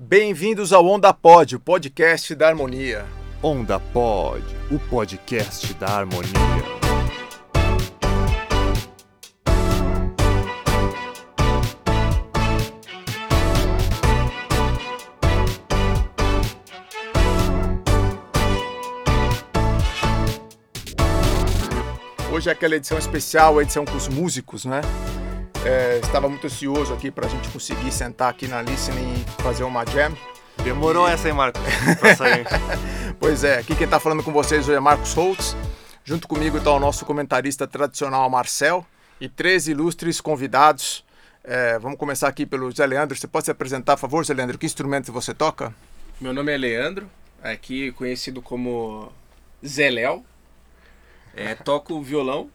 Bem-vindos ao Onda Pod, o podcast da harmonia. Onda Pod, o podcast da harmonia. Hoje é aquela edição especial, a edição com os músicos, né? É, estava muito ansioso aqui para a gente conseguir sentar aqui na listening e fazer uma jam. Demorou essa, hein, Marcos? Pois é, aqui quem está falando com vocês hoje é Marcos Holtz. Junto comigo está o nosso comentarista tradicional Marcel e três ilustres convidados. É, vamos começar aqui pelo Zé Leandro. Você pode se apresentar, por favor, Zé Leandro? Que instrumento você toca? Meu nome é Leandro, aqui conhecido como Zé Léo. É, toco violão,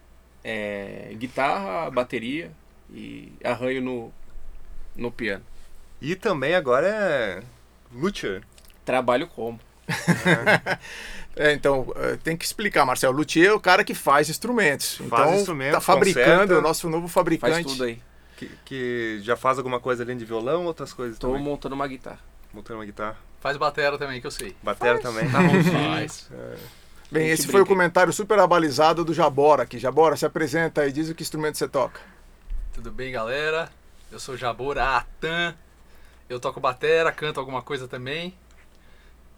é, guitarra, bateria e arranho no, no piano. E também agora é Luthier. Trabalho como. É, então, é, tem que explicar, Marcel. Luthier é o cara que faz instrumentos. Faz então, instrumentos, tá fabricando, conserta. é o nosso novo fabricante. Faz tudo aí. Que, que já faz alguma coisa além de violão, outras coisas Tô também. montando uma guitarra. Montando uma guitarra. Faz batera também, que eu sei. Batera também. Tá bonzinho. Faz. Bem, A gente esse foi o brinca. comentário super abalizado do Jabora aqui. Jabora, se apresenta e diz o que instrumento você toca. Tudo bem, galera? Eu sou Jabor Atan. Eu toco batera, canto alguma coisa também.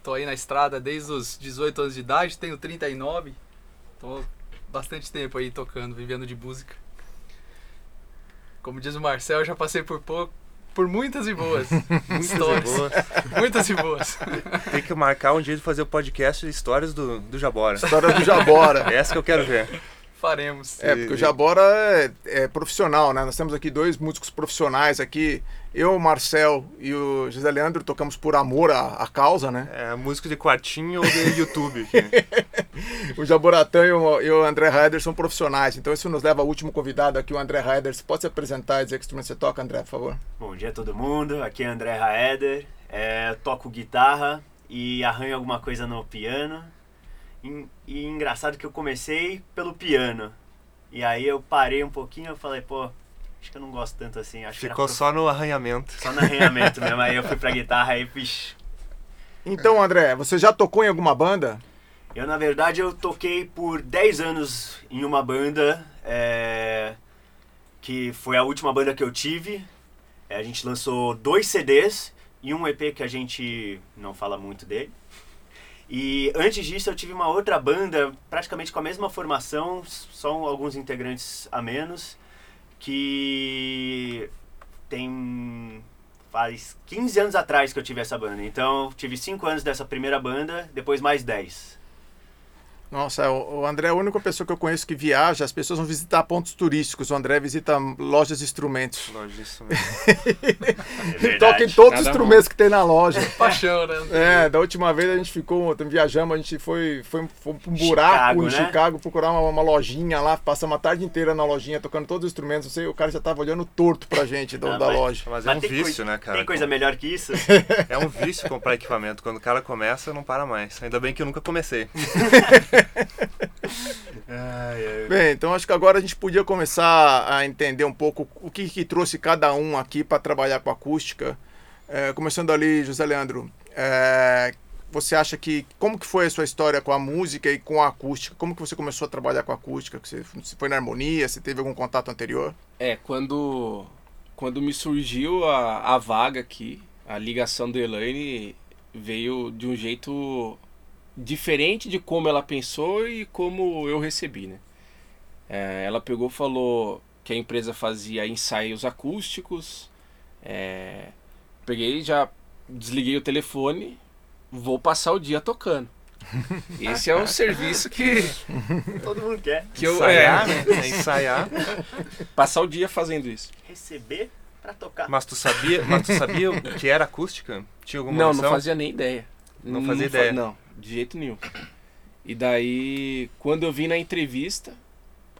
Tô aí na estrada desde os 18 anos de idade, tenho 39. Tô bastante tempo aí tocando, vivendo de música. Como diz o Marcel, eu já passei por pouco, por muitas e boas histórias. Muitas e boas. Tem que marcar um dia de fazer o podcast de histórias do, do Jabora. História do Jabora. Essa que eu quero ver. Faremos. É, porque o Jabora é, é profissional, né? Nós temos aqui dois músicos profissionais aqui. Eu, o Marcel e o José Leandro tocamos por amor à, à causa, né? É música de quartinho ou de YouTube. O Jaboratã e o, e o André Heider são profissionais. Então isso nos leva ao último convidado aqui, o André Heider. Você pode se apresentar e dizer que instrumento você toca, André, por favor? Bom dia a todo mundo, aqui é André Raeder, é, toco guitarra e arranho alguma coisa no piano. E, e engraçado que eu comecei pelo piano. E aí eu parei um pouquinho e falei, pô, acho que eu não gosto tanto assim. Acho Ficou pro- só no arranhamento. só no arranhamento mesmo. Aí eu fui pra guitarra e, vixi. Então, André, você já tocou em alguma banda? Eu, na verdade, eu toquei por 10 anos em uma banda, é, que foi a última banda que eu tive. É, a gente lançou dois CDs e um EP que a gente não fala muito dele. E antes disso eu tive uma outra banda, praticamente com a mesma formação, só alguns integrantes a menos, que tem faz 15 anos atrás que eu tive essa banda. Então, tive 5 anos dessa primeira banda, depois mais 10. Nossa, o o André é a única pessoa que eu conheço que viaja. As pessoas vão visitar pontos turísticos. O André visita lojas de instrumentos. Longe disso mesmo. É toca em todos os instrumentos que tem na loja. Paixão, né? É, da última vez a gente ficou, viajamos, a gente foi, foi, foi pra um buraco Chicago, em né? Chicago procurar uma, uma lojinha lá, passamos a tarde inteira na lojinha tocando todos os instrumentos. Não sei, o cara já tava olhando torto pra gente do- Ah, da mas- loja. Mas é um tem vício, coisa- né, cara? Tem coisa melhor que isso? É um vício comprar equipamento. Quando o cara começa, não para mais. Ainda bem que eu nunca comecei. Bem, então acho que agora a gente podia começar a entender um pouco o que, que trouxe cada um aqui para trabalhar com acústica. É, começando ali, José Leandro, é, você acha que como que foi a sua história com a música e com a acústica? Como que você começou a trabalhar com a acústica? Você, foi na harmonia? Você teve algum contato anterior? É, quando, quando me surgiu a, a vaga aqui, a ligação da Elaine veio de um jeito diferente de como ela pensou e como eu recebi, né? É, ela pegou e falou que a empresa fazia ensaios acústicos. é, peguei, já desliguei o telefone, vou passar o dia tocando. Esse é um serviço que, Todo mundo quer que eu. Ensaiar, É, né? É ensaiar. passar o dia fazendo isso. receber pra tocar. Mas tu sabia, mas tu sabia o que era acústica? Tinha alguma Não, noção? não fazia nem ideia. Não fazia fa- ideia. Não, de jeito nenhum. E daí, quando eu vim na entrevista,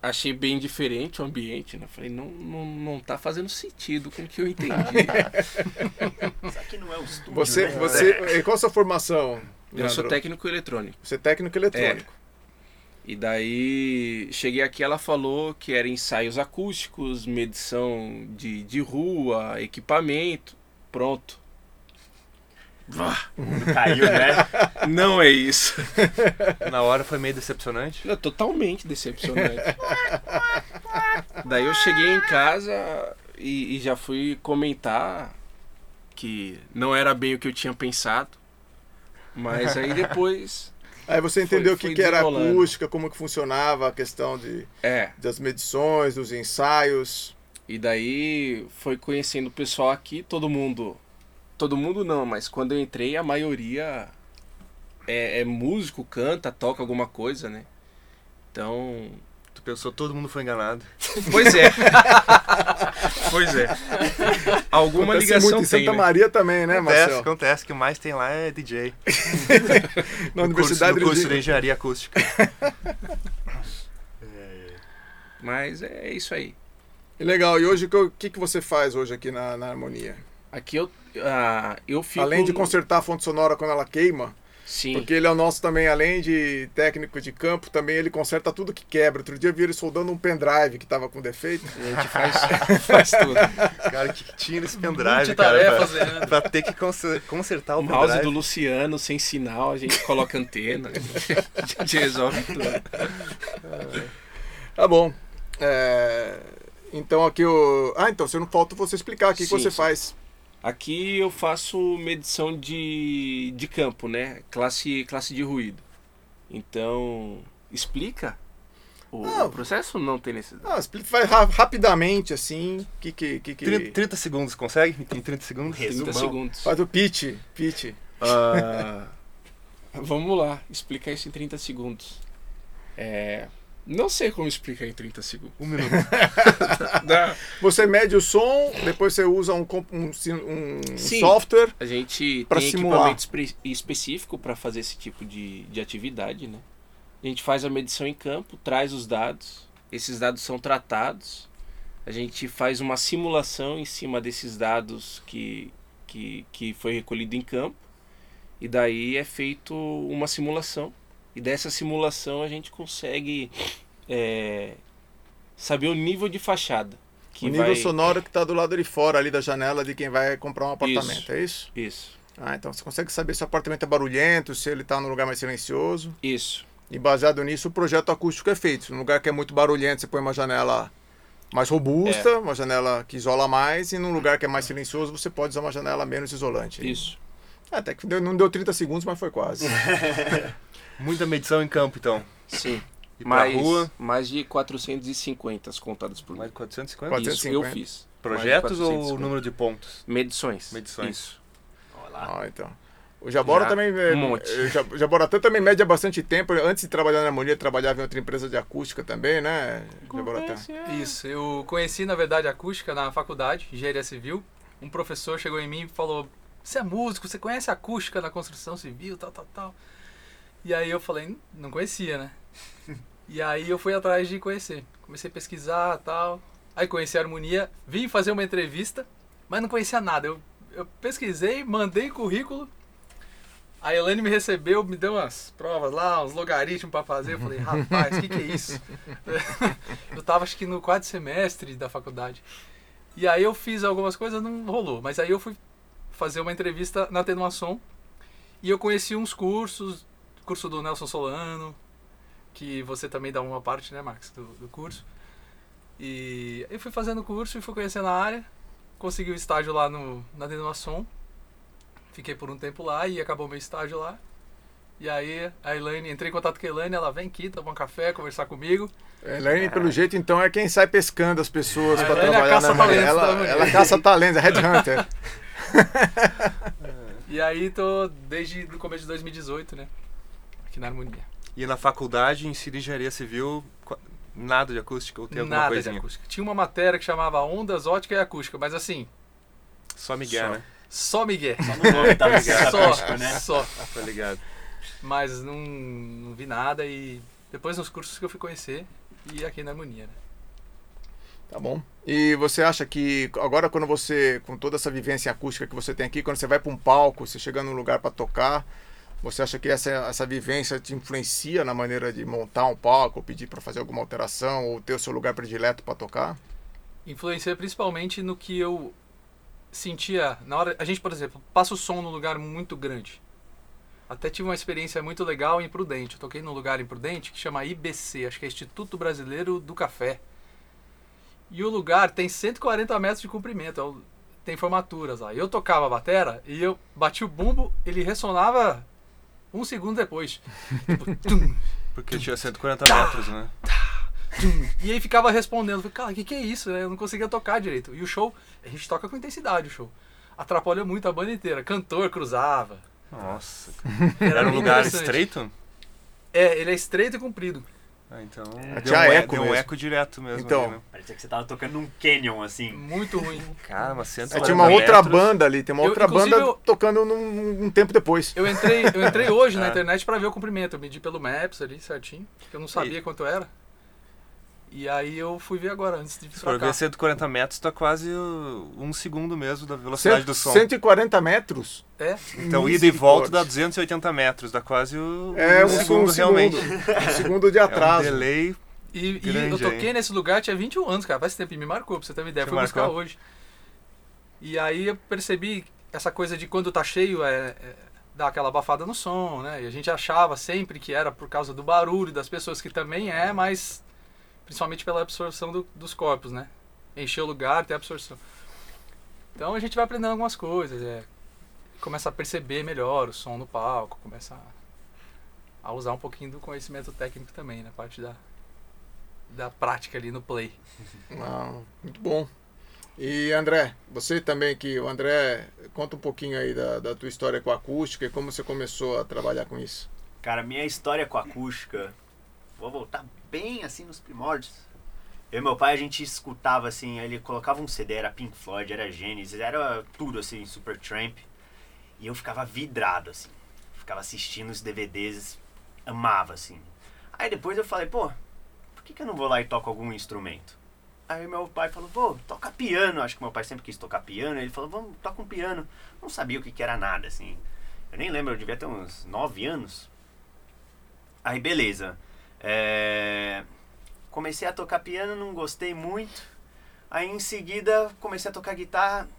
achei bem diferente o ambiente, né? Falei, não, não, não tá fazendo sentido com o que eu entendi. Isso aqui não é o estúdio, Você, né? você, e qual a sua formação? eu sou Leandro? técnico eletrônico. Você é técnico eletrônico. E daí, cheguei aqui, ela falou que era ensaios acústicos, medição de, de rua, equipamento, pronto. Caiu, né? Não é isso. Na hora foi meio decepcionante. É totalmente decepcionante. Daí eu cheguei em casa e, e já fui comentar que não era bem o que eu tinha pensado. Mas aí depois. Aí você entendeu o que, que era acústica, como que funcionava a questão de, É. das medições, dos ensaios. E daí foi conhecendo o pessoal aqui, todo mundo. Todo mundo não, mas quando eu entrei, a maioria é, é músico, canta, toca alguma coisa, né? Então. Tu pensou, todo mundo foi enganado. Pois é. pois é. Alguma Acontece ligação muito em tem, Santa né? Maria também, né, acontece, Marcelo? acontece. O que mais tem lá é DJ. Na No curso, Universidade no curso de de engenharia acústica. Mas é isso aí. Legal. E hoje, o que, que você faz hoje aqui na, na Harmonia? Aqui eu, ah, eu fico. Além de consertar a fonte sonora quando ela queima, Sim. porque ele é o nosso também, além de técnico de campo, também ele conserta tudo que quebra. Outro dia eu vi ele soldando um pendrive que tava com defeito. A gente faz, faz tudo. Cara, o que, que tinha nesse pendrive, cara? Multitarefas, Pra, Leandro. pra ter que conser- consertar o O mouse pendrive. do Luciano sem sinal, a gente coloca antena. A gente resolve tudo. Tá bom. É, Então aqui o. Ah, então você não falta você explicar aqui o que Sim, você sim. faz. Aqui eu faço medição de, de campo, né? Classe, classe de ruído. Então, explica o, Não. o processo? Não tem necessidade. Ah, explica, faz ra- rapidamente assim. Que, que, que, que... 30, 30 segundos, consegue? Em 30 segundos? 30 resumão. segundos. Faz o pitch. pitch. Ah, vamos lá, explicar isso em 30 segundos. É, não sei como explicar em 30 segundos. Um minuto. Você mede o som, depois você usa um, um, um Sim. software. A gente tem simular. equipamento específico para fazer esse tipo de, de atividade, né? A gente faz a medição em campo, traz os dados, esses dados são tratados, a gente faz uma simulação em cima desses dados que, que, que foi recolhido em campo, e daí é feito uma simulação. E dessa simulação a gente consegue é, saber o nível de fachada. Que o nível vai... sonoro que está do lado de fora ali da janela de quem vai comprar um apartamento, Isso. é isso? Isso, Ah, então você consegue saber se o apartamento é barulhento, se ele está num lugar mais silencioso. isso. E baseado nisso, o projeto acústico é feito. Num lugar que é muito barulhento, você põe uma janela mais robusta, É. uma janela que isola mais, e num lugar que é mais silencioso, você pode usar uma janela menos isolante. Isso. Até que deu- não deu 30 segundos, mas foi quase. Muita medição em campo, então. Sim. E mais, rua, mais de 450 contadas por mais mês. de 450. Quatro- Isso, eu 450. fiz. Projetos Mais ou 450. número de pontos? Medições. Medições. Isso. Olha lá. Ah, então. O Jabora Já, também. é, um monte. é, Ja- O Jaboratã também mede há bastante tempo. Antes de trabalhar na harmonia, trabalhava em outra empresa de acústica também, né, Jaboratã? Isso, eu conheci na verdade acústica na faculdade, engenharia civil. Um professor chegou em mim e falou: Você é músico, você conhece a acústica na construção civil, tal, tal, tal. E aí eu falei: "Hum, Não conhecia, né? E aí eu fui atrás de conhecer. Comecei a pesquisar tal. Aí conheci a harmonia, vim fazer uma entrevista, mas não conhecia nada. Eu, eu pesquisei, mandei currículo. A Elaine me recebeu, me deu umas provas lá, uns logaritmos pra fazer. Eu falei, rapaz, o que, que é isso? eu tava acho que no quarto semestre da faculdade. E aí eu fiz algumas coisas, não rolou. Mas aí eu fui fazer uma entrevista na Tenuação e eu conheci uns cursos, curso do Nelson Solano, que você também dá uma parte, né, Max, do, do curso. E eu fui fazendo o curso e fui conhecendo a área, consegui o estágio lá no, na Tenuação. Fiquei por um tempo lá e acabou meu estágio lá. E aí a Elaine, entrei em contato com a Elaine, ela vem aqui, tomar um café, conversar comigo. Elaine, pelo jeito, então, é quem sai pescando as pessoas para é trabalhar na harmonia. caça-talentos da Ela, ela caça talentos, é headhunter. E aí tô desde o começo de 2018, né? Aqui na Harmonia. E na faculdade, ensino engenharia civil, nada de acústica ou tem alguma Nada de coisinha? acústica. Tinha uma matéria que chamava Ondas, Ótica e Acústica, mas assim, Só Miguel, Só. né? só Miguel. Só no nome tá ligado. só, acústico, né? só. Tá ligado. Mas não, não vi nada e depois nos cursos que eu fui conhecer e aqui na Harmonia, né? Tá bom. E você acha que agora quando você, com toda essa vivência acústica que você tem aqui, quando você vai para um palco, você chega num lugar para tocar, você acha que essa, essa vivência te influencia na maneira de montar um palco, pedir para fazer alguma alteração, ou ter o seu lugar predileto para tocar? Influencia principalmente no que eu sentia, na hora, a gente, por exemplo, passa o som num lugar muito grande. Até tive uma experiência muito legal em Prudente. Eu toquei num lugar em Prudente que chama IBC, acho que é Instituto Brasileiro do Café. E o lugar tem 140 metros de comprimento, é tem formaturas lá. Eu tocava a batera e eu bati o bumbo, ele ressonava um segundo depois. Tipo, tum, Porque tinha 140 metros, né? tum. E aí ficava respondendo, falei, cara, o que, que é isso? Eu não conseguia tocar direito. E o show, a gente toca com intensidade o show. Atrapalhou muito a banda inteira. Cantor cruzava. Nossa. Era, Era um lugar estreito? É, ele é estreito e comprido. Ah, então. É, deu tinha um, eco deu um eco direto mesmo. Então. ali, né? Parecia que você tava tocando num canyon, assim. Muito ruim. Cara, mas É, 140 tinha uma outra metros. banda ali, tem uma Eu, outra banda eu- tocando num, um tempo depois. Eu entrei, eu entrei hoje na É. internet pra ver o comprimento. Eu medi pelo Maps ali certinho, porque eu não sabia quanto era. E aí eu fui ver agora, antes de vir Se for cá. ver 140 metros, tá quase um segundo mesmo da velocidade Cento- do som. 140 metros. É, Então, ida e volta dá Misericórdia. 280 metros, dá quase o, É um, um segundo realmente. Um segundo de É um atraso. delay. E, e Grande eu toquei aí. nesse lugar, tinha 21 anos, cara. Faz tempo e me marcou, pra você ter uma ideia. Te Fui buscar hoje. E aí eu percebi essa coisa de quando tá cheio é, é, dá aquela abafada no som, né? E a gente achava sempre que era por causa do barulho das pessoas, que também é, mas principalmente pela absorção do- dos corpos, né? Encher o lugar, ter absorção. Então a gente vai aprendendo algumas coisas, é, começa a perceber melhor o som no palco, começa a, a usar um pouquinho do conhecimento técnico também, na parte da, da prática ali no play. Ah, muito bom. E André, você também que o André conta um pouquinho aí da, da tua história com a acústica e como você começou a trabalhar com isso. Cara, minha história com a acústica, vou voltar bem assim nos primórdios. Eu e meu pai, a gente escutava assim, ele colocava um CD, era Pink Floyd, era Genesis, era tudo assim, Supertramp. E eu ficava vidrado assim. Ficava assistindo os DVDs, amava assim. Aí depois eu falei, pô, por que, que eu não vou lá e toco algum instrumento? Aí meu pai falou, pô, toca piano. Acho que meu pai sempre quis tocar piano. Ele falou, vamos, toca um piano. Não sabia o que, que era nada, assim. Eu nem lembro, eu devia ter uns 9 anos. Aí beleza. É, Comecei a tocar piano, não gostei muito. Aí em seguida comecei a tocar guitarra,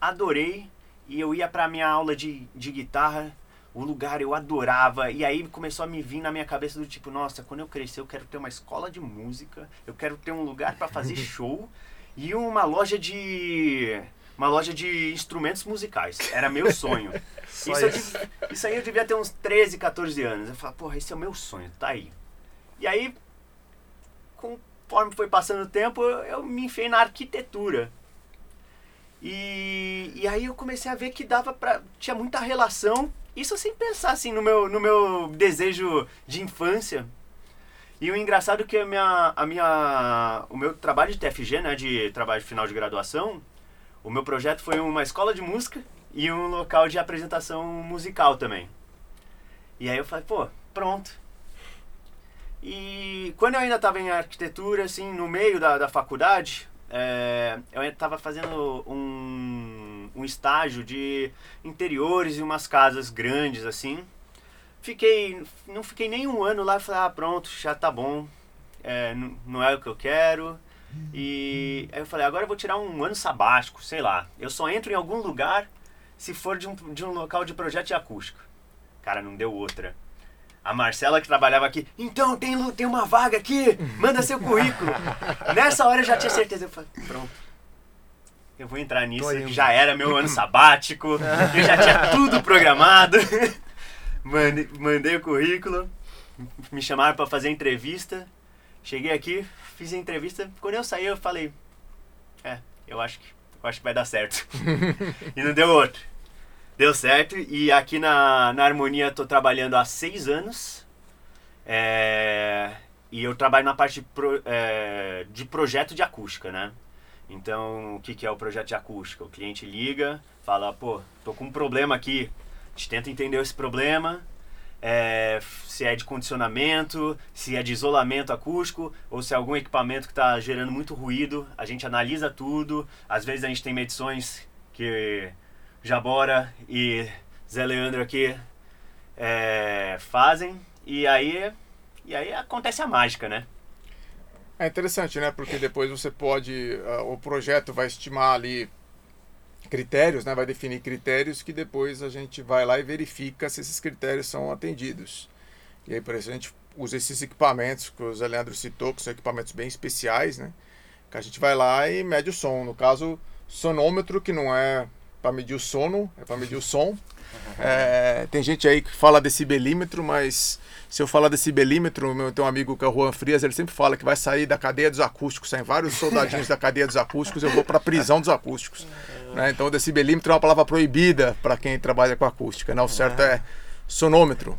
adorei. E eu ia pra minha aula de, de guitarra, o lugar eu adorava. E aí começou a me vir na minha cabeça do tipo, nossa, quando eu crescer eu quero ter uma escola de música, eu quero ter um lugar pra fazer show e uma loja de. Uma loja de instrumentos musicais. Era meu sonho. Isso, eu isso. dev- isso aí eu devia ter uns 13, 14 anos. Eu falava, porra, esse é o meu sonho, tá aí. E aí, conforme foi passando o tempo, eu, me enfiei na arquitetura. E, e aí eu comecei a ver que dava pra. tinha muita relação. Isso sem pensar assim no meu, no meu desejo de infância. E o engraçado é que a minha, a minha, o meu trabalho de TFG, né, de trabalho de final de graduação, o meu projeto foi uma escola de música e um local de apresentação musical também. E aí eu falei, pô, pronto. E quando eu ainda estava em arquitetura, assim, no meio da, da faculdade, é, eu estava fazendo um, um estágio de interiores e umas casas grandes, assim. Fiquei, não fiquei nem um ano lá, falei, ah, pronto, já tá bom, é, não é o que eu quero. E aí eu falei, agora eu vou tirar um ano sabático, sei lá. Eu só entro em algum lugar se for de um, de um local de projeto de acústica. Cara, não deu outra. A Marcela que trabalhava aqui, então tem, tem uma vaga aqui, manda seu currículo. Nessa hora eu já tinha certeza, eu falei, pronto. Eu vou entrar nisso, já era meu ano sabático, eu já tinha tudo programado. Mandei, mandei o currículo, me chamaram para fazer entrevista. Cheguei aqui, fiz a entrevista. Quando eu saí, eu falei: É, eu acho que, eu acho que vai dar certo. e não deu outro. Deu certo. E aqui na, na Harmonia tô trabalhando há seis anos. É, e eu trabalho na parte de, pro- é, de projeto de acústica, né? Então, o que, que é o projeto de acústica? O cliente liga, fala: Pô, tô com um problema aqui. A gente tenta entender esse problema é, se é de condicionamento, se é de isolamento acústico ou se é algum equipamento que está gerando muito ruído. A gente analisa tudo. Às vezes a gente tem medições que Jabora e Zé Leandro aqui é, fazem e aí, e aí acontece a mágica, né? É interessante, né? Porque depois você pode. ah, o projeto vai estimar ali critérios, né? Vai definir critérios que depois a gente vai lá e verifica se esses critérios são atendidos. E aí, por isso, a gente usa esses equipamentos que o Zé Leandro citou, que são equipamentos bem especiais, né? Que a gente vai lá e mede o som. No caso, sonômetro, que não é para medir o sono, é para medir o som. É, tem gente aí que fala decibelímetro, mas se eu falar decibelímetro, meu, tem um amigo que é o Juan Frias, ele sempre fala que vai sair da cadeia dos acústicos, saem vários soldadinhos da cadeia dos acústicos, eu vou para a prisão dos acústicos. Né? Então, decibelímetro é uma palavra proibida para quem trabalha com acústica, né? o certo é sonômetro.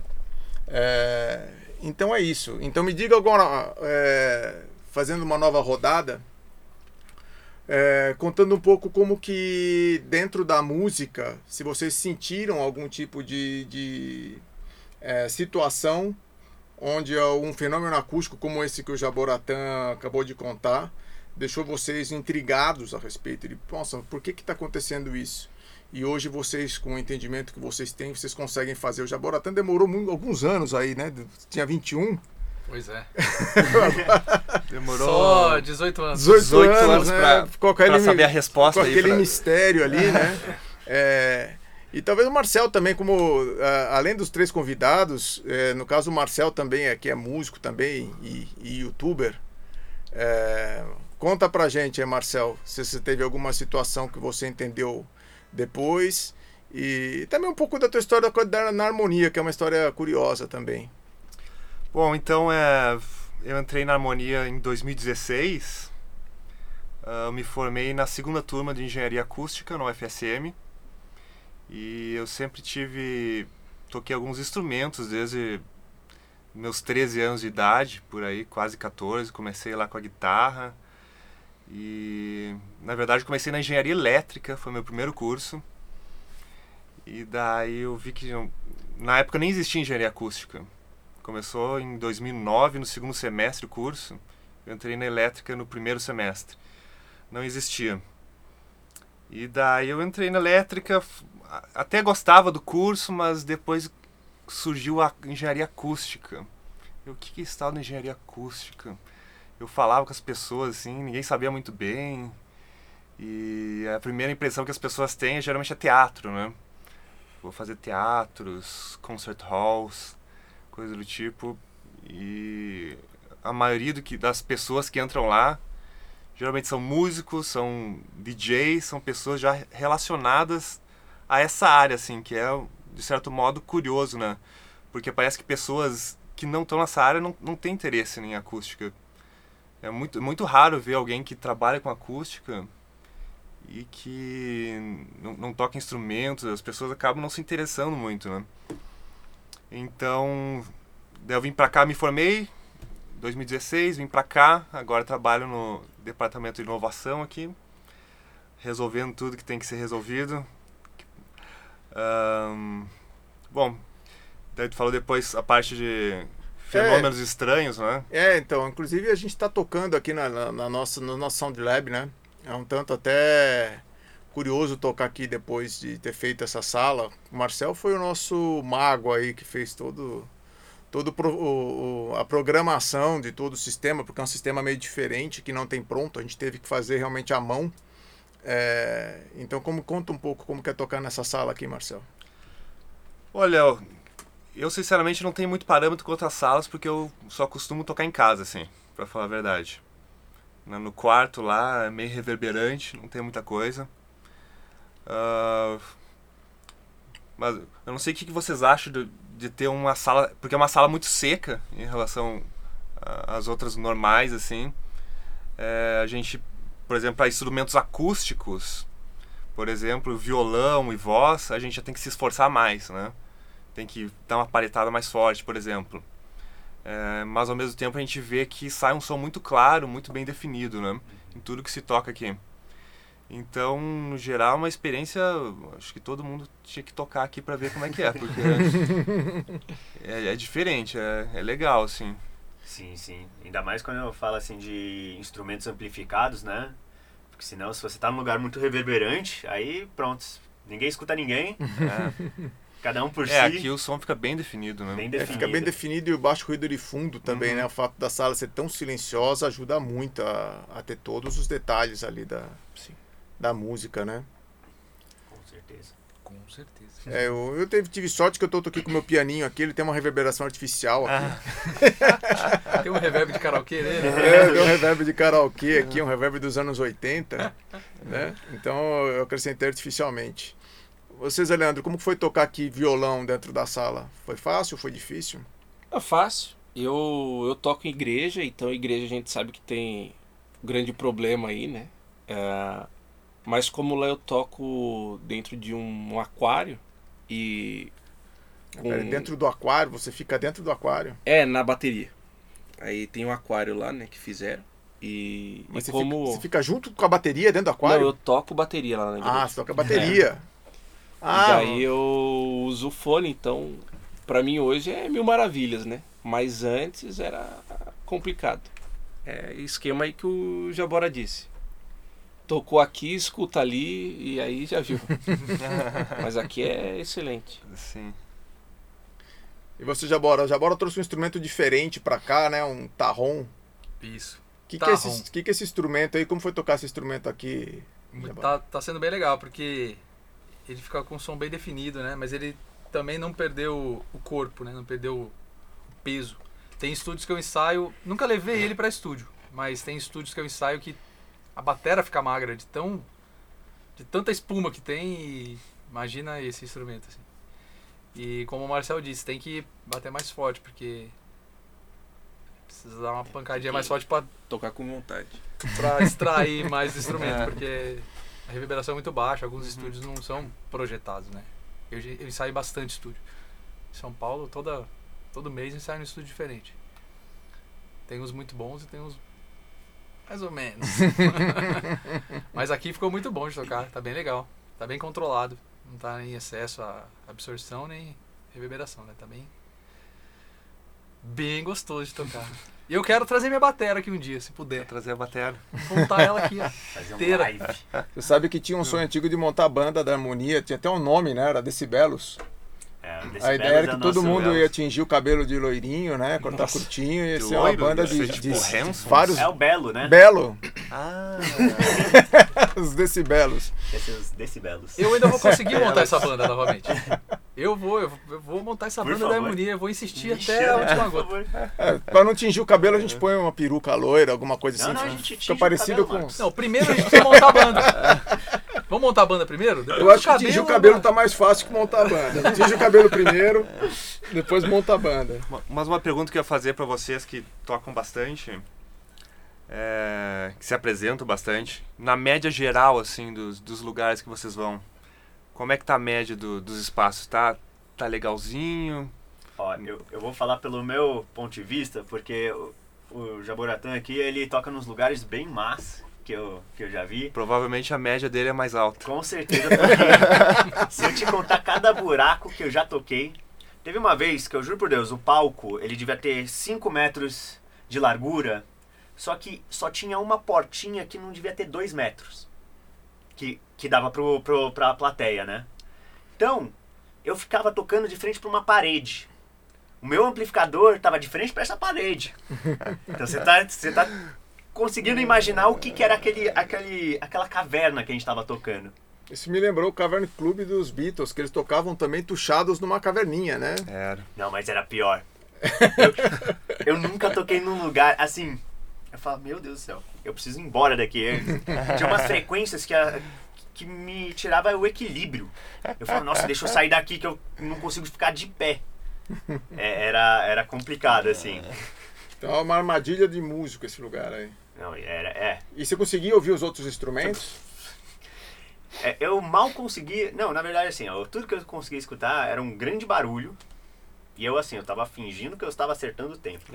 É, então é isso. Então me diga agora, é, fazendo uma nova rodada, é, contando um pouco como que dentro da música, se vocês sentiram algum tipo de, de é, situação onde um fenômeno acústico como esse que o Jaboratã acabou de contar deixou vocês intrigados a respeito de, nossa, por que está acontecendo isso? E hoje vocês, com o entendimento que vocês têm, vocês conseguem fazer. O Jaboratã demorou muito, alguns anos aí, né? Tinha 21. Pois é. Demorou Só 18 anos. 18, 18 anos, anos né? pra, pra aquele- saber a resposta com aí. aquele pra- mistério ali, né? É, e talvez o Marcel também, como ah, além dos três convidados, é, no caso o Marcel também aqui é músico também e, e youtuber. É, conta pra gente, Marcel, se você teve alguma situação que você entendeu depois e também um pouco da tua história da, na harmonia, que é uma história curiosa também. Bom, então é, eu entrei na Harmonia em 2016. Ah, eu me formei na segunda turma de Engenharia Acústica no UFSM. E eu sempre tive. Toquei alguns instrumentos desde meus 13 anos de idade, por aí, quase 14. Comecei lá com a guitarra. E na verdade comecei na engenharia elétrica, foi meu primeiro curso. E daí eu vi que na época nem existia engenharia acústica. Começou em 2009, no segundo semestre o curso. Eu entrei na elétrica no primeiro semestre. Não existia. E daí eu entrei na elétrica, até gostava do curso, mas depois surgiu a engenharia acústica. Eu, o que que é tal de engenharia acústica? Eu falava com as pessoas assim, ninguém sabia muito bem. E a primeira impressão que as pessoas têm geralmente é teatro, né? Vou fazer teatros, concert halls, coisa do tipo. E a maioria do que, das pessoas que entram lá geralmente são músicos, são DJs, são pessoas já relacionadas a essa área, assim, que é, de certo modo, curioso, né? Porque parece que pessoas que não estão nessa área não, não têm interesse em acústica. É muito, muito raro ver alguém que trabalha com acústica e que não, não toca instrumentos, as pessoas acabam não se interessando muito, né? Então, daí eu vim pra cá, me formei, 2016, vim pra cá, agora trabalho no departamento de inovação aqui, resolvendo tudo que tem que ser resolvido. Ahn, bom, daí tu falou depois a parte de fenômenos estranhos, né? É, então, inclusive a gente está tocando aqui na, na, na nossa, no nosso Sound Lab, né? É um tanto até curioso tocar aqui depois de ter feito essa sala. O Marcel foi o nosso mago aí que fez todo, todo o, a programação de todo o sistema, porque é um sistema meio diferente que não tem pronto, a gente teve que fazer realmente à mão. É, então, como conta um pouco como que é tocar nessa sala aqui, Marcel? Olha, eu- sinceramente não tenho muito parâmetro com outras salas porque eu só costumo tocar em casa, assim, pra falar a verdade. No quarto lá é meio reverberante, não tem muita coisa. Ah, mas eu não sei o que vocês acham de, de ter uma sala, porque é uma sala muito seca em relação às outras normais, assim. É, a gente, por exemplo, para instrumentos acústicos, por exemplo, violão e voz, a gente já tem que se esforçar mais, né? Tem que dar uma paletada mais forte, por exemplo. É, mas ao mesmo tempo a gente vê que sai um som muito claro, muito bem definido, né? Em tudo que se toca aqui. Então, no geral, é uma experiência. Acho que todo mundo tinha que tocar aqui para ver como é que é, porque é, é diferente, é, é legal, assim. Sim, sim. Ainda mais quando eu falo assim de instrumentos amplificados, né? Porque senão, se você tá num lugar muito reverberante, aí pronto. Ninguém escuta ninguém, É, cada um por é si. aqui o som fica bem definido, né? bem É, definido. fica bem definido e o baixo ruído de fundo também, Uhum. né? O fato da sala ser tão silenciosa ajuda muito a, a ter todos os detalhes ali da, da música, né? certeza. Com certeza. É, eu, eu tive, tive sorte que eu tô aqui com o meu pianinho aqui, ele tem uma reverberação artificial aqui. Ah, Tem um reverb de karaokê nele. É, tem um reverb de karaokê aqui, um reverb dos anos 80, né? Então eu acrescentei artificialmente. Você, Zé Leandro, como foi tocar aqui violão dentro da sala? Foi fácil? Foi difícil? É fácil. Eu, eu toco em igreja, então igreja a gente sabe que tem um grande problema aí, né? É, mas como lá eu toco dentro de um, um aquário e. com- Pera, Dentro do aquário, você fica dentro do aquário. É, na bateria. Aí tem um aquário lá, né, que fizeram. E, Mas e você, como. fica, você fica junto com a bateria dentro do Não, aquário? eu toco bateria lá na igreja. Ah, você toca bateria. E Ah, daí eu uso o fone, então pra mim hoje é mil maravilhas, né? Mas antes era complicado. É esquema aí que o Jabora disse. Tocou aqui, escuta ali e aí já viu. Mas aqui é excelente. sim. e você, Jabora? Jabora trouxe um instrumento diferente pra cá, né? Um tarrom. Isso. O que, que, é Tarrom. esse, que, que é esse instrumento aí? Como foi tocar esse instrumento aqui? Tá, tá sendo bem legal, porque ele fica com um som bem definido, né? Mas ele também não perdeu o corpo, né? Não perdeu o peso. Tem estúdios que eu ensaio, nunca levei ele pra estúdio, mas tem estúdios que eu ensaio que a batera fica magra de tão de tanta espuma que tem e imagina esse instrumento assim. E como o Marcel disse, tem que bater mais forte, porque precisa dar uma pancadinha mais forte pra Tocar com vontade. pra extrair mais do instrumento, É. porque a reverberação é muito baixa, alguns estúdios não são projetados, né? Eu, eu ensaio bastante estúdio. Em São Paulo, toda, todo mês ensaio num estúdio diferente. Tem uns muito bons e tem uns mais ou menos. Mas aqui ficou muito bom de tocar, tá bem legal. Tá bem controlado. Não tá em excesso a absorção nem reverberação, né? Tá bem. Bem gostoso de tocar. E eu quero trazer minha batera aqui um dia, se puder. Trazer a bateria. Montar ela aqui, ó. Fazer um live. Você sabe que tinha um sonho antigo de montar a banda da harmonia, tinha até um nome, né? Era Decibelos. É, A ideia era é que todo mundo ia atingir o cabelo de loirinho, né? Cortar Nossa, curtinho e ia de ser uma banda Ia de, de, tipo de Hansons? vários. É o Belo, né? Belo, Ah, os decibelos. Esses decibelos. Eu ainda vou conseguir montar essa banda novamente. Eu vou, eu vou- montar essa Por banda da favor. harmonia, eu vou insistir Vixe, até a né? última gota. É, pra não tingir o cabelo, a gente põe uma peruca loira, alguma coisa Não, assim. não, a fica- gente tinge fica o parecido cabelo, com. Não, primeiro a gente precisa montar a banda. Vamos montar a banda primeiro? Depois Eu acho que tingir o cabelo mano. tá mais fácil que montar a banda. Tinge o cabelo primeiro, depois monta a banda. ma- mas uma pergunta que eu ia fazer pra vocês que tocam bastante, é, que se apresentam bastante, na média geral, assim, dos, dos lugares que vocês vão, como é que tá a média do- dos espaços? Tá, tá legalzinho? Ó, eu, eu vou falar pelo meu ponto de vista, porque o, o Jaboratã aqui, ele toca nos lugares bem massa que eu, que eu já vi. Provavelmente a média dele é mais alta. Com certeza, porque se eu te contar cada buraco que eu já toquei. Teve uma vez que eu juro por Deus, o palco ele devia ter 5 metros de largura, só que só tinha uma portinha que não devia ter 2 metros. Que, que dava pro, pro, pra plateia, né? Então, eu ficava tocando de frente pra uma parede. O meu amplificador tava de frente pra essa parede. Então você tá, você tá conseguindo imaginar o que, que era aquele, aquele, aquela caverna que a gente tava tocando. Isso me lembrou o Cavern Club dos Beatles, que eles tocavam também tuchados numa caverninha, né? Era. Não, mas era pior. Eu, eu nunca toquei num lugar assim. Eu falo, meu Deus do céu, eu preciso ir embora daqui. Tinha umas frequências que, a- que me tirava o equilíbrio. Eu falo, nossa, deixa eu sair daqui que eu não consigo ficar de pé. É, era, era complicado, assim. Então é uma armadilha de músico esse lugar aí. Não, era, é. E você conseguia ouvir os outros instrumentos? É, eu mal consegui. Não, na verdade, assim, ó, tudo que eu conseguia escutar era um grande barulho. E eu, assim, eu tava fingindo que eu estava acertando o tempo.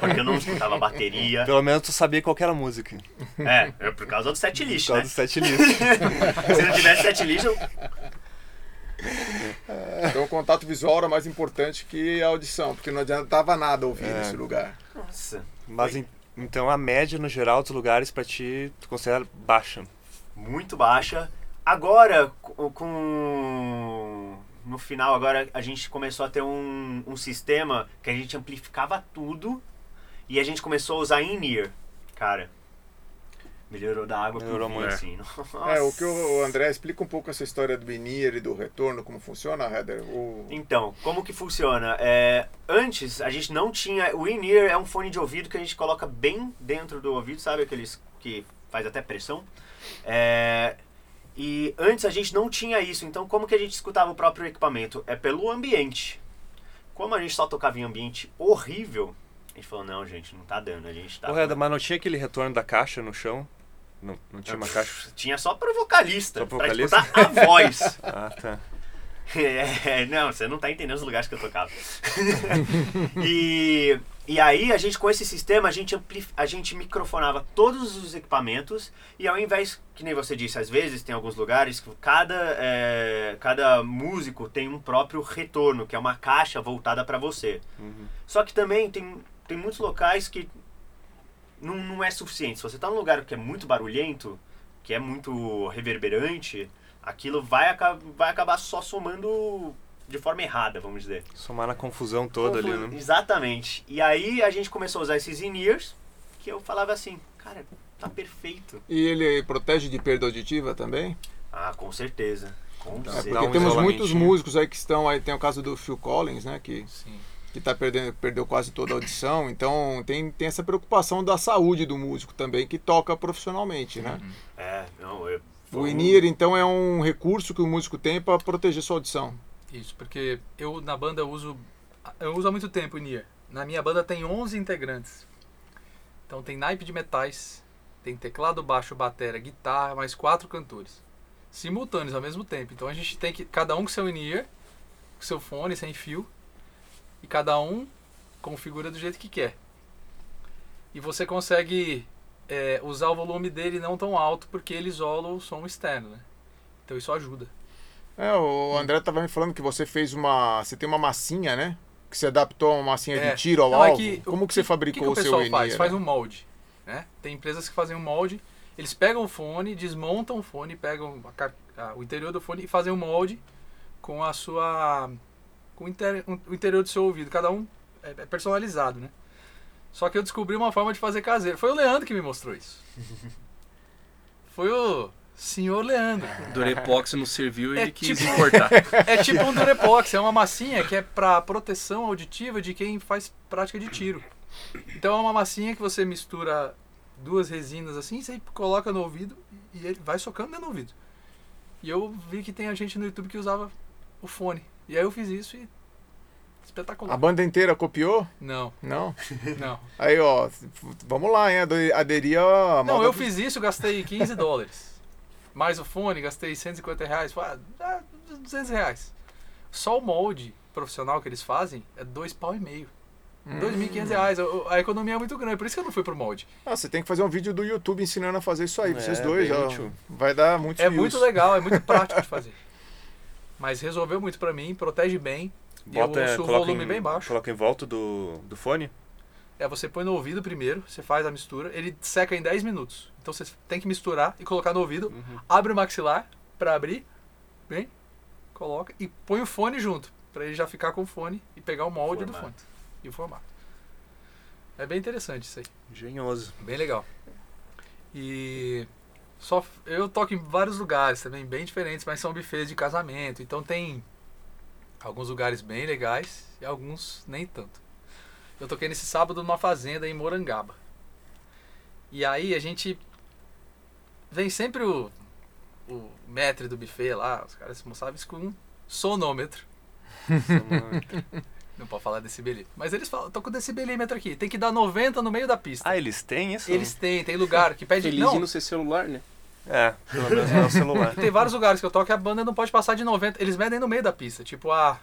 Porque eu não escutava bateria. Pelo menos tu sabia qual que era a música. É, é por causa do set list, Por causa né? do set list. Se não tivesse set list, eu... Então o contato visual era mais importante que a audição, porque não adiantava nada ouvir É. nesse lugar. Nossa, Mas en- então a média no geral dos lugares pra ti tu considera baixa. muito baixa. Agora, co- com... No final, agora a gente começou a ter um, um sistema que a gente amplificava tudo e a gente começou a usar in-ear, cara. Melhorou da água Melhorou pro vinho, muito. assim. É, o Nossa. que o André explica um pouco essa história do in-ear e do retorno, como funciona, Heather? O... Então, como que funciona? É, antes, a gente não tinha... O in-ear é um fone de ouvido que a gente coloca bem dentro do ouvido, sabe? Aqueles que faz até pressão. É, e antes a gente não tinha isso, então como que a gente escutava o próprio equipamento? É pelo ambiente. Como a gente só tocava em ambiente horrível, a gente falou, não, gente, não tá dando, a gente tá... Porra, mas não tinha aquele retorno da caixa no chão? Não, não tinha uma caixa? Tinha só pro vocalista, Só pro pra vocalista? escutar a voz. Ah, tá. É, não, você não tá entendendo os lugares que eu tocava. e, e aí, a gente, com esse sistema, a gente, a gente microfonava todos os equipamentos e ao invés, que nem você disse, às vezes tem alguns lugares que cada, é, cada músico tem um próprio retorno, que é uma caixa voltada para você. Uhum. Só que também tem, tem muitos locais que não, não é suficiente. Se você tá num lugar que é muito barulhento, que é muito reverberante, aquilo vai, vai acabar só somando de forma errada, vamos dizer. Somar na confusão toda ali, né? Exatamente. E aí a gente começou a usar esses in-ears, que eu falava assim, cara, tá perfeito. E ele protege de perda auditiva também? Ah, com certeza. Com É, certeza. porque um temos isolamentinho. muitos músicos aí que estão aí, tem o caso do Phil Collins, né, que Sim. que tá perdendo, perdeu quase toda a audição, então tem, tem essa preocupação da saúde do músico também, que toca profissionalmente, né? É, não, eu... O in-ear, então, é um recurso que o músico tem para proteger sua audição. Isso, porque eu na banda uso. Eu uso há muito tempo o Nier. Na minha banda tem 11 integrantes. Então tem naipe de metais, tem teclado, baixo, batera, guitarra, mais quatro cantores. Simultâneos ao mesmo tempo. Então a gente tem que. Cada um com seu in-ear, com seu fone sem fio. E cada um configura do jeito que quer. E você consegue é, usar o volume dele não tão alto porque ele isola o som externo, né? Então isso ajuda. É, o André tava me falando que você fez uma. Você tem uma massinha, né? Que você adaptou a uma massinha É. de tiro ao Não, é alvo. que Como que você fabricou que, que seu o pessoal in-ear? faz? Faz um molde. Né? Tem empresas que fazem um molde, eles pegam o fone, desmontam o fone, pegam a a- o interior do fone e fazem um molde com a sua. com o, inter- o interior do seu ouvido. Cada um é, é personalizado, né? Só que eu descobri uma forma de fazer caseiro. Foi o Leandro que me mostrou isso. Foi o senhor Leandro. Durepox não serviu e É ele quis tipo- importar. É tipo um Durepox, é uma massinha que é para proteção auditiva de quem faz prática de tiro. Então é uma massinha que você mistura duas resinas assim, você coloca no ouvido e ele vai socando dentro do ouvido. E eu vi que tem a gente no YouTube que usava o fone. E aí eu fiz isso e espetacular. A banda inteira copiou? Não, Não? não. Aí, ó, vamos lá, hein? Aderir a. Não, eu fiz isso, gastei 15 dólares. Mais o fone, gastei 150 reais. Ah, ah, 200 reais. Só o molde profissional que eles fazem é dois pau e meio. Hum. 2.500 reais. O- A economia é muito grande, por isso que eu não fui pro molde. Ah, você tem que fazer um vídeo do YouTube ensinando a fazer isso aí, É, vocês dois. ó. Vai dar muitos É views. muito legal, é muito prático de fazer. Mas resolveu muito pra mim, protege bem. E eu Bota, ouço o coloca volume em, bem baixo. Coloca em volta do, do fone? É, você põe no ouvido primeiro, você faz a mistura, ele seca em 10 minutos. Então você tem que misturar e colocar no ouvido, Uhum. abre o maxilar pra abrir, vem, coloca e põe o fone junto, pra ele já ficar com o fone e pegar o molde do Formato. fone e o formato. É bem interessante isso aí, Engenhoso. bem legal. E só eu toco em vários lugares também bem diferentes, mas são buffets de casamento, então tem alguns lugares bem legais e alguns nem tanto. Eu toquei nesse sábado numa fazenda em Morangaba. E aí a gente vem sempre o o maître do buffet lá, os caras mostravam isso com um sonômetro. Não pode falar decibelímetro. Mas eles falam, tô com decibelímetro aqui, tem que dar 90 no meio da pista. ah, eles têm isso? Eles têm, tem lugar que pede. Feliz não, de não ser celular, né? É, pelo menos no celular. tem vários lugares que eu toco que a banda não pode passar de 90. Eles medem no meio da pista, tipo a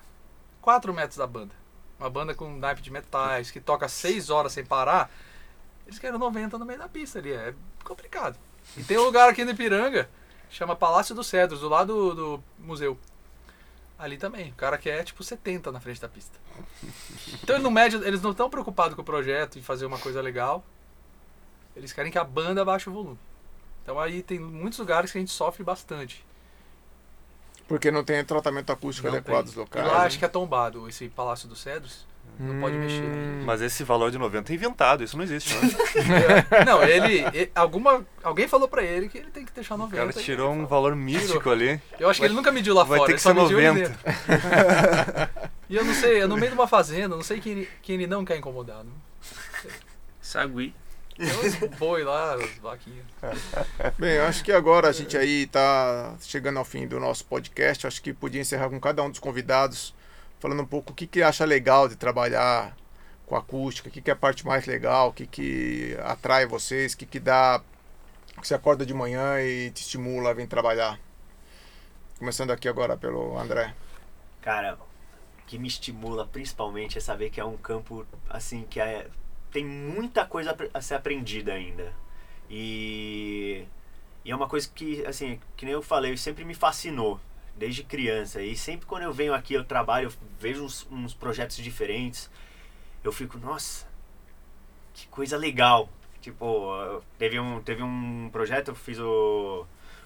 4 metros da banda. Uma banda com naipe de metais, que toca 6 horas sem parar. Eles querem 90 no meio da pista ali. É complicado. E tem um lugar aqui no Ipiranga, chama Palácio dos Cedros, do lado do, museu. Ali também. O cara quer tipo 70 na frente da pista. Então ele não eles não estão preocupados com o projeto e fazer uma coisa legal. Eles querem que a banda baixe o volume. Então aí tem muitos lugares que a gente sofre bastante. Porque não tem tratamento acústico Não adequado tem. dos locais. E lá né? acho que é tombado esse Palácio dos Cedros. não pode mexer. Hum. Mas esse valor de 90 é inventado, isso não existe, né? Não, ele, ele- alguma, alguém falou pra ele que ele tem que deixar O 90. cara e- tirou um valor místico ali. Eu acho que ele nunca mediu lá Vai fora, ter ele que só ser mediu ali 90. dentro. E eu não sei, é no meio de uma fazenda, não sei quem ele, quem ele não quer incomodar. Não. Sagui. Tem uns boi lá, as vaquinhas. Bem, eu acho que agora a gente aí está chegando ao fim do nosso podcast. Eu acho que podia encerrar com cada um dos convidados, falando um pouco o que, que acha legal de trabalhar com acústica, o que, que é a parte mais legal, o que, que atrai vocês, o que, que dá. que você acorda de manhã e te estimula a vir trabalhar. Começando aqui agora pelo André. Cara, o que me estimula principalmente é saber que é um campo assim que é, tem muita coisa a ser aprendida ainda. E, e é uma coisa que, assim, que nem eu falei, sempre me fascinou desde criança. E sempre quando eu venho aqui, eu trabalho, eu vejo uns, uns projetos diferentes, eu fico, nossa, que coisa legal. Tipo, teve um, teve um projeto, eu fiz o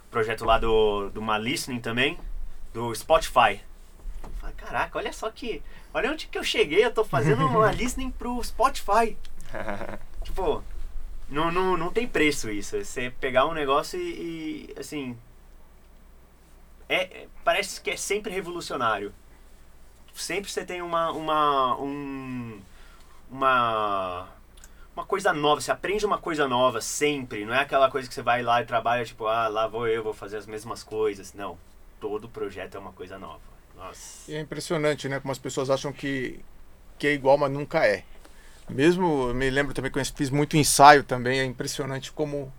projeto lá do, do uma listening também, do Spotify. Falei, caraca, olha só que. Olha onde que eu cheguei, eu tô fazendo uma listening pro Spotify. Tipo, não, não, não tem preço isso. Você pegar um negócio e, e, assim. É, é- parece que é sempre revolucionário. Sempre você tem uma. uma um, uma. Uma coisa nova, você aprende uma coisa nova sempre. Não é aquela coisa que você vai lá e trabalha, tipo, ah, lá vou eu, vou fazer as mesmas coisas. Não. Todo projeto é uma coisa nova. Nossa. E é impressionante, né? Como as pessoas acham que, que é igual, mas nunca é. Mesmo, eu me lembro também que eu fiz muito ensaio também, é impressionante como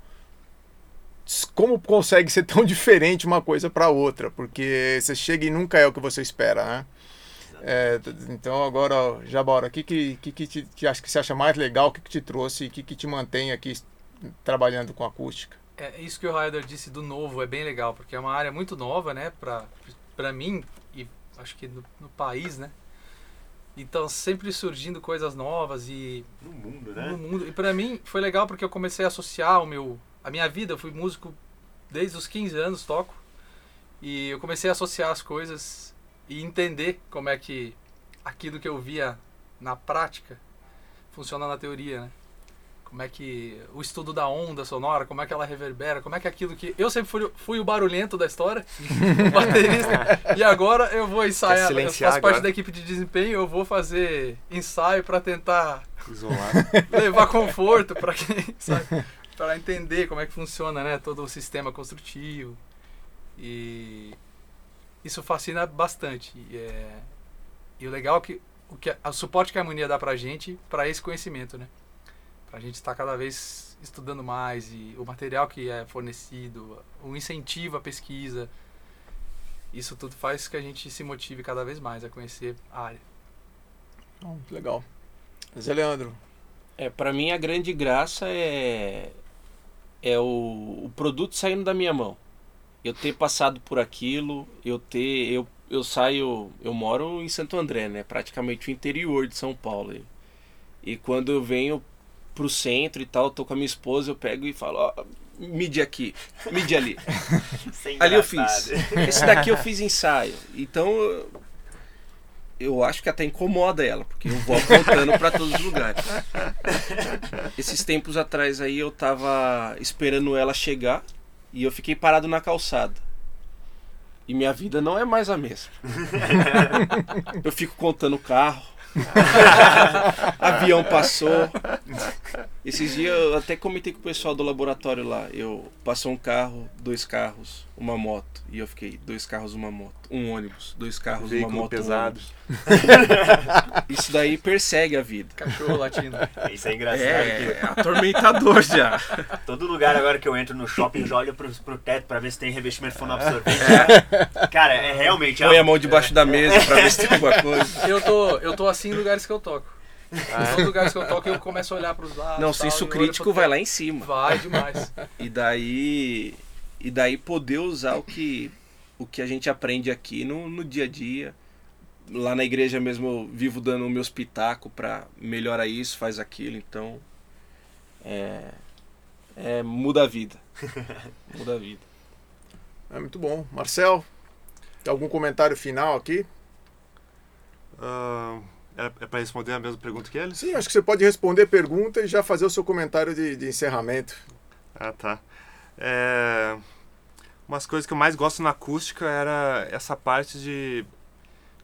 como consegue ser tão diferente uma coisa para outra, porque você chega e nunca é o que você espera, né? É, então agora, Jabora, o que que, que, que, te, que acha que você acha mais legal, o que, que te trouxe o que, que te mantém aqui trabalhando com acústica? É isso que o Ryder disse do novo, é bem legal, porque é uma área muito nova, né, pra mim e acho que no, no país, né? Então sempre surgindo coisas novas e No mundo, no né? mundo. E pra mim foi legal porque eu comecei a associar o meu a minha vida, eu fui músico desde os 15 anos, toco. E eu comecei a associar as coisas e entender como é que aquilo que eu via na prática funciona na teoria, né? Como é que o estudo da onda sonora, como é que ela reverbera, como é que aquilo que eu sempre fui, fui o barulhento da história, o baterista, e agora eu vou ensaiar, eu faço parte agora. da equipe de desempenho, eu vou fazer ensaio para tentar Isolar. levar conforto para quem sabe, para entender como é que funciona, né, todo o sistema construtivo. E isso fascina bastante. E, é, e o legal é que o que a- o suporte que a harmonia dá pra gente para esse conhecimento, né? Pra gente estar cada vez estudando mais e o material que é fornecido, o incentivo à pesquisa, isso tudo faz que a gente se motive cada vez mais a conhecer a área. Então, legal. Zé Leandro, É, para mim a grande graça é é o, o produto saindo da minha mão. Eu ter passado por aquilo, eu ter eu, eu saio, eu moro em Santo André, né, praticamente o interior de São Paulo. E, e quando eu venho pro centro e tal, tô com a minha esposa, eu pego e falo, ó, mide aqui, mide ali. É Ali eu fiz. Esse daqui eu fiz ensaio. Então eu- eu acho que até incomoda ela, porque eu vou apontando para todos os lugares. Esses tempos atrás aí eu tava esperando ela chegar e eu fiquei parado na calçada. E minha vida não é mais a mesma. Eu fico contando o carro. Avião passou. Esses dias eu até comentei com o pessoal do laboratório lá. Eu passou um carro, dois carros, uma moto. E eu fiquei, dois carros, uma moto. Um ônibus, dois carros, uma Veículo moto. pesado. Um ônibus. Isso daí persegue a vida. Cachorro latindo. Isso é engraçado. É, é atormentador já. Todo lugar agora que eu entro no shopping, já olho pro, pro teto pra ver se tem revestimento fonoabsorvente. Cara, é realmente. Põe é- a mão debaixo da mesa pra ver se tem alguma coisa. Eu tô, eu tô assim em lugares que eu toco. Ah. Nos lugares que eu toco, eu começo a olhar pros lados. Não, tal, senso crítico vai lá em cima. Vai demais. E daí e daí poder usar o que o que a gente aprende aqui no, no dia a dia. Lá na igreja mesmo eu vivo dando o meu espetáculo para melhorar isso, faz aquilo, então é, é muda a vida. Muda a vida. é muito bom. Marcel, tem algum comentário final aqui? Ah, É, é para responder a mesma pergunta que ele? Sim, acho que você pode responder pergunta e já fazer o seu comentário de, de encerramento. Ah, tá. É... Umas coisas que eu mais gosto na acústica era essa parte de,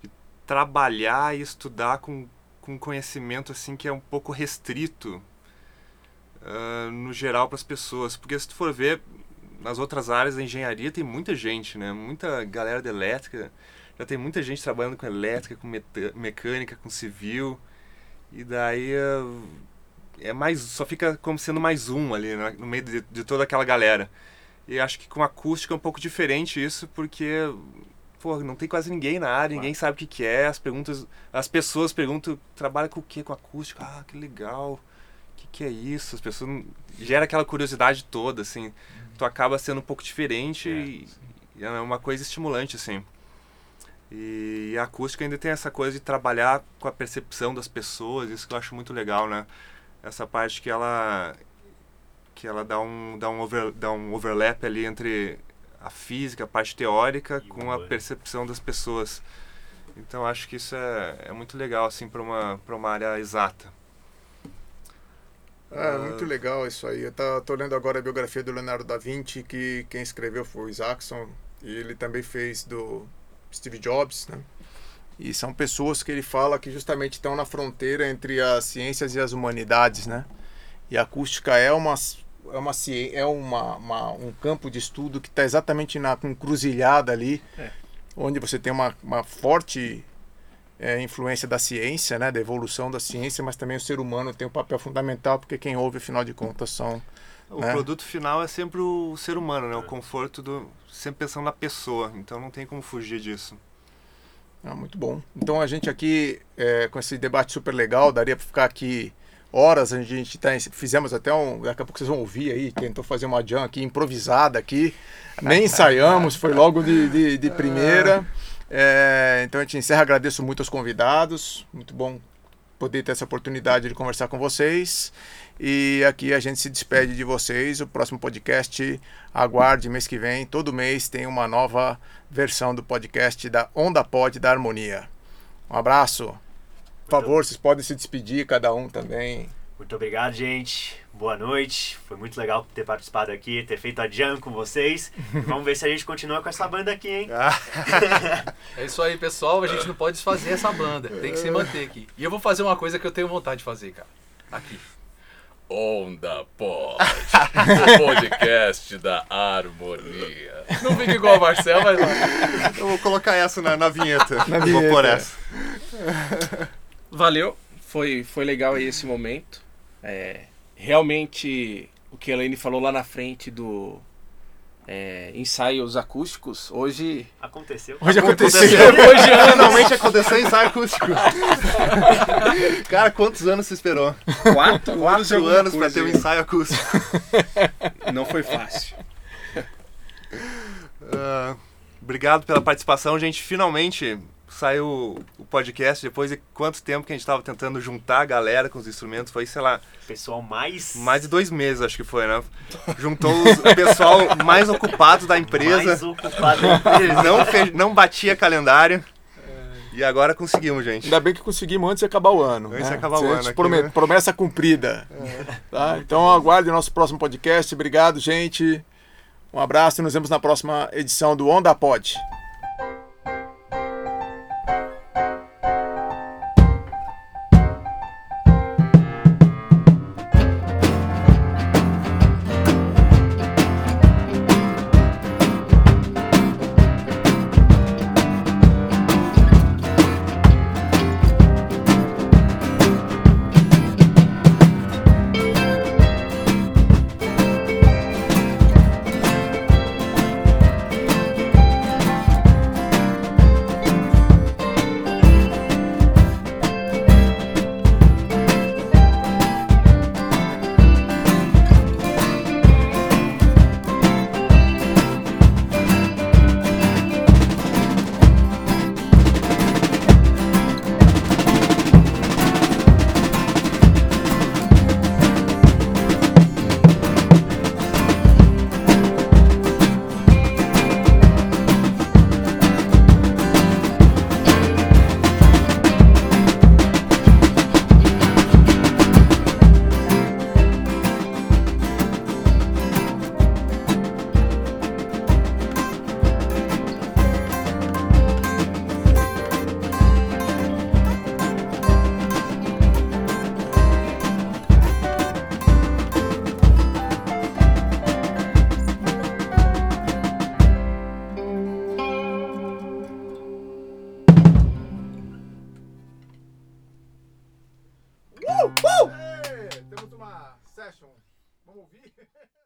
de trabalhar e estudar com, com conhecimento assim que é um pouco restrito uh, no geral para as pessoas. Porque se tu for ver, nas outras áreas da engenharia tem muita gente, né? Muita galera de elétrica. Já tem muita gente trabalhando com elétrica, com mecânica, com civil. E daí uh, é mais só fica como sendo mais um ali né? no meio de, de, toda aquela galera. E acho que com acústica é um pouco diferente isso porque pô, não tem quase ninguém na área ninguém sabe o que, que é. As perguntas as pessoas perguntam trabalha com o que com acústica? Ah que legal. O que, que é isso? As pessoas gera aquela curiosidade toda assim. Uhum. tu acaba sendo um pouco diferente é, e, e é uma coisa estimulante assim e a acústica ainda tem essa coisa de trabalhar com a percepção das pessoas, isso que eu acho muito legal, né? essa parte que ela que ela dá um dá um, over, dá um overlap ali entre a física, a parte teórica e com a percepção das pessoas. Então acho que isso é, é muito legal assim para uma para uma área exata. É, uh, muito legal isso aí. Eu tô lendo agora a biografia do Leonardo da Vinci, que quem escreveu foi o Isaacson, e ele também fez do Steve Jobs, né? E são pessoas que ele fala que justamente estão na fronteira entre as ciências e as humanidades, né? E a acústica é uma é uma é uma, uma um campo de estudo que está exatamente na encruzilhada ali, é. onde você tem uma, uma forte é, influência da ciência, né, da evolução da ciência, mas também o ser humano tem um papel fundamental porque quem ouve, afinal de contas, são o né? produto final é sempre o ser humano, né? O conforto do sempre pensando na pessoa. Então não tem como fugir disso. Ah, muito bom. Então a gente aqui, é, com esse debate super legal, daria para ficar aqui horas. A gente tá, fizemos até um. Daqui a pouco vocês vão ouvir aí, tentou fazer uma jam aqui improvisada aqui. Nem ensaiamos, foi logo de, de, de primeira. É, então a gente encerra, agradeço muito aos convidados. Muito bom poder ter essa oportunidade de conversar com vocês. E aqui a gente se despede de vocês. O próximo podcast, aguarde mês que vem. Todo mês tem uma nova versão do podcast da Onda Pod da Harmonia. Um abraço. Por favor, vocês podem se despedir, cada um também. Muito obrigado, gente. Boa noite. Foi muito legal ter participado aqui, ter feito a jam com vocês. vamos ver se a gente continua com essa banda aqui, hein? é isso aí, pessoal. A gente não pode desfazer essa banda. Tem que se manter aqui. E eu vou fazer uma coisa que eu tenho vontade de fazer, cara. Aqui. Onda Pod, o podcast da harmonia. Não fica igual o Marcel, mas. Eu vou colocar essa na, na vinheta. Na vinheta. Vou pôr essa. Valeu, foi, foi legal aí esse momento. É, realmente, o que a Elaine falou lá na frente do, é, ensaios acústicos, hoje. Aconteceu. Hoje aconteceu. aconteceu. hoje finalmente aconteceu ensaio acústico. Cara, quantos anos você esperou? Quatro, Quatro anos para ter um ensaio acústico. Não foi fácil. Uh, obrigado pela participação, gente. Finalmente saiu o podcast depois de quanto tempo que a gente estava tentando juntar a galera com os instrumentos? Foi, sei lá. Pessoal mais. Mais de dois meses, acho que foi, né? Juntou os, o pessoal mais ocupado da empresa. Mais ocupado da empresa. Não, fez, não batia calendário. E agora conseguimos, gente. Ainda bem que conseguimos antes de acabar o ano. Antes né? de acabar o ano. Aqui, né? Promessa cumprida. É. Tá? Então aguarde o nosso próximo podcast. Obrigado, gente. Um abraço e nos vemos na próxima edição do Onda Pod.